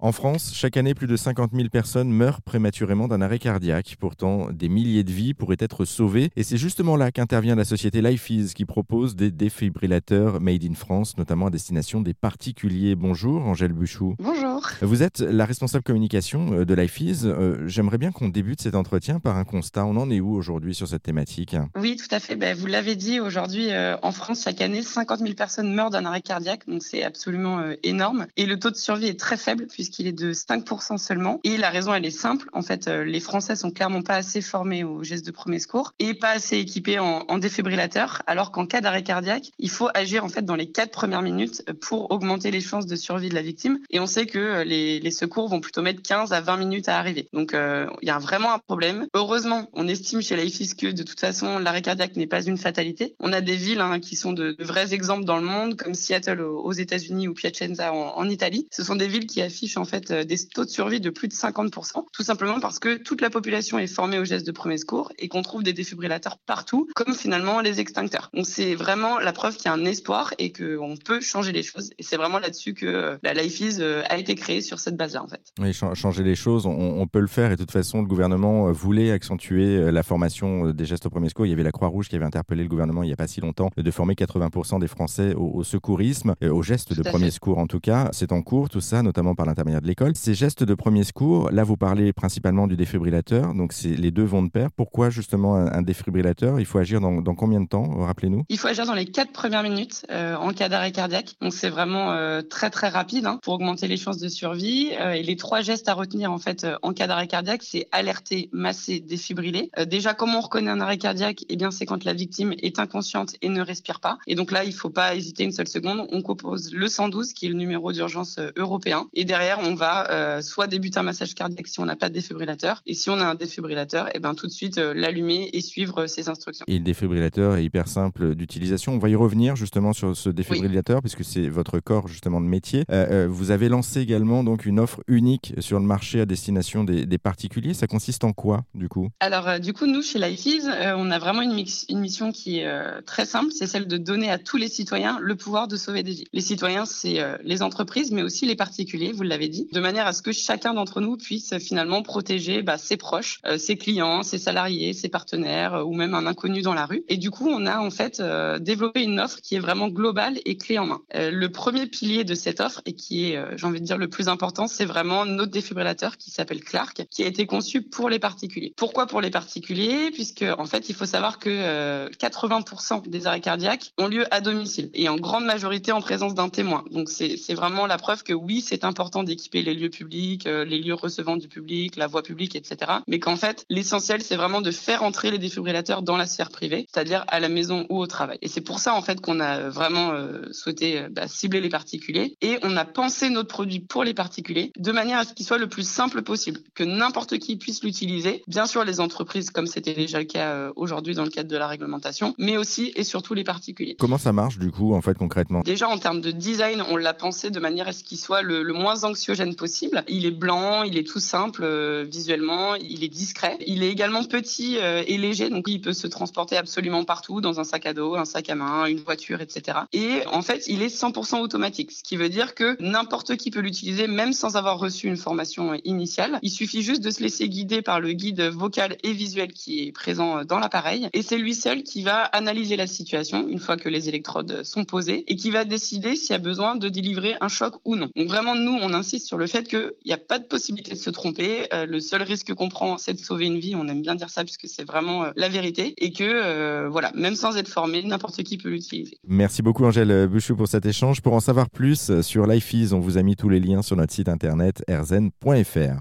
En France, chaque année, plus de 50 000 personnes meurent prématurément d'un arrêt cardiaque. Pourtant, des milliers de vies pourraient être sauvées. Et c'est justement là qu'intervient la société LifeEase qui propose des défibrillateurs made in France, notamment à destination des particuliers. Bonjour, Angèle Buchou. Bonjour. Vous êtes la responsable communication euh, de LifeEase. Euh, j'aimerais bien qu'on débute cet entretien par un constat. On en est où aujourd'hui sur cette thématique? Oui, tout à fait. Ben, vous l'avez dit, aujourd'hui, euh, en France, chaque année, 50 000 personnes meurent d'un arrêt cardiaque. Donc, c'est absolument énorme. Et le taux de survie est très faible puisqu'il est de 5% seulement. Et la raison, elle est simple. En fait, les Français sont clairement pas assez formés aux gestes de premier secours et pas assez équipés en, en défibrillateur, alors qu'en cas d'arrêt cardiaque, il faut agir en fait dans les quatre premières minutes pour augmenter les chances de survie de la victime. Et on sait que euh, les, secours vont plutôt mettre 15 à 20 minutes à arriver. Donc, euh, il y a vraiment un problème. Heureusement, on estime chez l'AIFIS que de toute façon, l'arrêt cardiaque n'est pas une fatalité. On a des villes hein, qui sont de, vrais exemples dans le monde, comme Seattle aux, États-Unis ou Piacenza en, Italie. Ce sont des villes qui affichent en fait euh, des taux de survie de plus de 50%, tout simplement parce que toute la population est formée aux gestes de premier secours et qu'on trouve des défibrillateurs partout, comme finalement les extincteurs. Donc c'est vraiment la preuve qu'il y a un espoir et qu'on peut changer les choses. Et c'est vraiment là-dessus que euh, la euh, a été créée sur cette base-là en fait. Oui, changer les choses, on, on, peut le faire et de toute façon le gouvernement voulait accentuer la formation des gestes au premier secours. Il y avait la Croix-Rouge qui avait interpellé le gouvernement il n'y a pas si longtemps de former 80% des Français au, au secourisme, aux gestes de premier fait. secours en tout cas. C'est en cours tout ça, notamment par l'intermédiaire de l'école. Ces gestes de premier secours, là vous parlez principalement du défibrillateur, donc les deux vont de pair. Pourquoi justement un, un défibrillateur? Il faut agir dans, dans combien de temps Rappelez-nous? Il faut agir dans les quatre premières minutes euh, en cas d'arrêt cardiaque. Donc c'est vraiment euh, très très rapide hein, pour augmenter les chances de survie. Euh, et les trois gestes à retenir en fait en cas d'arrêt cardiaque, c'est alerter, masser, défibriller. déjà comment on reconnaît un arrêt cardiaque? Eh bien c'est quand la victime est inconsciente et ne respire pas. Et donc là il faut pas hésiter une seule seconde. On compose le 112 qui est le numéro d'urgence européen. Et derrière on va soit débuter un massage cardiaque si on n'a pas de défibrillateur. Et si on a un défibrillateur, et eh ben, tout de suite euh, l'allumer et suivre ses instructions. Et le défibrillateur est hyper simple d'utilisation. On va y revenir justement sur ce défibrillateur oui. puisque c'est votre corps justement de métier. Euh, euh, vous avez lancé également donc une offre unique sur le marché à destination des, particuliers. Ça consiste en quoi du coup? Alors euh, du coup nous chez LifeEase, euh, on a vraiment une, mission qui est euh, très simple, c'est celle de donner à tous les citoyens le pouvoir de sauver des vies. Les citoyens, c'est les entreprises, mais aussi les particuliers, vous l'avez dit, de manière à ce que chacun d'entre nous puisse finalement protéger bah, ses proches, euh, ses clients, ses salariés, ses partenaires euh, ou même un inconnu dans la rue. Et du coup, on a en fait euh, développé une offre qui est vraiment globale et clé en main. Euh, le premier pilier de cette offre et qui est, euh, j'ai envie de dire, le plus important, c'est vraiment notre défibrillateur qui s'appelle Clark, qui a été conçu pour les particuliers. Pourquoi pour les particuliers? Puisque en fait, il faut savoir que 80% des arrêts cardiaques ont lieu à domicile et en grande majorité en présence d'un témoin. Donc c'est vraiment la preuve que oui, c'est important d'équiper les lieux publics, les lieux recevant du public, la voie publique, etc. Mais qu'en fait, l'essentiel, c'est vraiment de faire entrer les défibrillateurs dans la sphère privée, c'est-à-dire à la maison ou au travail. Et c'est pour ça, en fait, qu'on a vraiment euh, souhaité euh, bah, cibler les particuliers et on a pensé notre produit pour les particuliers de manière à ce qu'il soit le plus simple possible, que n'importe qui puisse l'utiliser. Bien sûr, les entreprises, comme c'était déjà le cas euh, aujourd'hui dans le cadre de la réglementation, mais aussi et surtout les particuliers. Comment ça marche, du coup, en fait, concrètement? Déjà, en termes de design, on l'a pensé de manière à ce qu'il soit le, le moins anxiogène possible. Il est blanc, il est tout simple euh, visuellement, il est discret. Il est également petit euh, et léger, donc il peut se transporter absolument partout, dans un sac à dos, un sac à main, une voiture, etc. Et en fait, il est 100% automatique, ce qui veut dire que n'importe qui peut l'utiliser, même sans avoir reçu une formation initiale. Il suffit juste de se laisser guider par le guide vocal et visuel qui est présent dans l'appareil. Et c'est lui seul qui va analyser la situation une fois que les électrodes sont posées et qui va décider s'il y a besoin de délivrer un choc ou non. Donc vraiment, nous, on insiste sur le fait qu'il n'y a pas de possibilité de se tromper. Euh, le seul risque qu'on prend, c'est de sauver une vie. On aime bien dire ça puisque c'est vraiment euh, la vérité. Et que, euh, voilà, même sans être formé, n'importe qui peut l'utiliser. Merci beaucoup, Angèle Bouchou, pour cet échange. Pour en savoir plus sur LifeEase, on vous a mis tous les liens sur notre site internet erzen.fr.